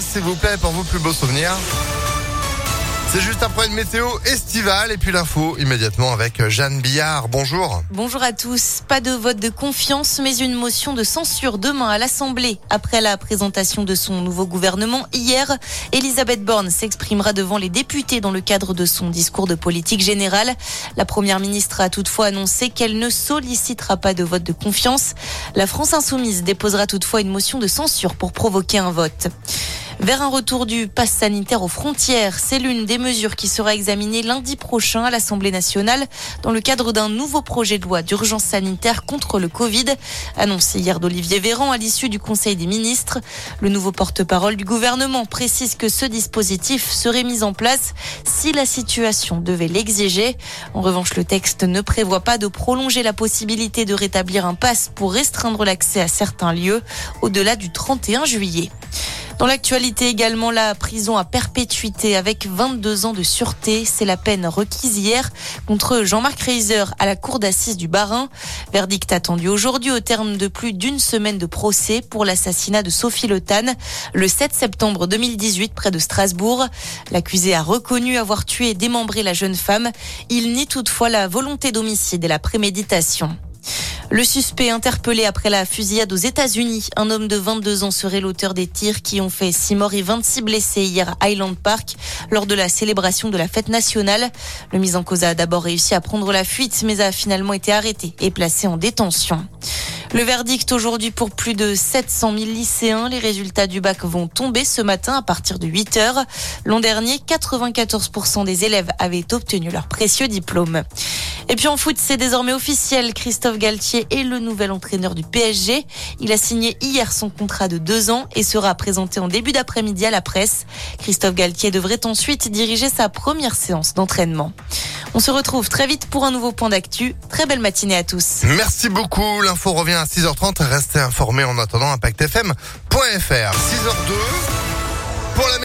s'il vous plaît, pour vos plus beaux souvenirs. C'est juste après une météo estivale et puis l'info immédiatement avec Jeanne Billard. Bonjour. Bonjour à tous. Pas de vote de confiance, mais une motion de censure demain à l'Assemblée. Après la présentation de son nouveau gouvernement hier, Elisabeth Borne s'exprimera devant les députés dans le cadre de son discours de politique générale. La première ministre a toutefois annoncé qu'elle ne sollicitera pas de vote de confiance. La France insoumise déposera toutefois une motion de censure pour provoquer un vote vers un retour du pass sanitaire aux frontières. C'est l'une des mesures qui sera examinée lundi prochain à l'Assemblée nationale dans le cadre d'un nouveau projet de loi d'urgence sanitaire contre le Covid, annoncé hier d'Olivier Véran à l'issue du Conseil des ministres. Le nouveau porte-parole du gouvernement précise que ce dispositif serait mis en place si la situation devait l'exiger. En revanche, le texte ne prévoit pas de prolonger la possibilité de rétablir un pass pour restreindre l'accès à certains lieux au-delà du 31 juillet. Dans l'actualité également, la prison à perpétuité avec 22 ans de sûreté. C'est la peine requise hier contre Jean-Marc Reiser à la cour d'assises du Barin. Verdict attendu aujourd'hui au terme de plus d'une semaine de procès pour l'assassinat de Sophie Le le 7 septembre 2018 près de Strasbourg. L'accusé a reconnu avoir tué et démembré la jeune femme. Il nie toutefois la volonté d'homicide et la préméditation. Le suspect interpellé après la fusillade aux États-Unis, un homme de 22 ans serait l'auteur des tirs qui ont fait 6 morts et 26 blessés hier à Highland Park lors de la célébration de la fête nationale. Le mis en cause a d'abord réussi à prendre la fuite mais a finalement été arrêté et placé en détention. Le verdict aujourd'hui pour plus de 700 000 lycéens. Les résultats du bac vont tomber ce matin à partir de 8 heures. L'an dernier, 94% des élèves avaient obtenu leur précieux diplôme. Et puis en foot, c'est désormais officiel. Christophe Galtier est le nouvel entraîneur du PSG. Il a signé hier son contrat de deux ans et sera présenté en début d'après-midi à la presse. Christophe Galtier devrait ensuite diriger sa première séance d'entraînement. On se retrouve très vite pour un nouveau point d'actu. Très belle matinée à tous. Merci beaucoup. L'info revient à 6h30. Restez informés en attendant impactfm.fr. 6h02 pour la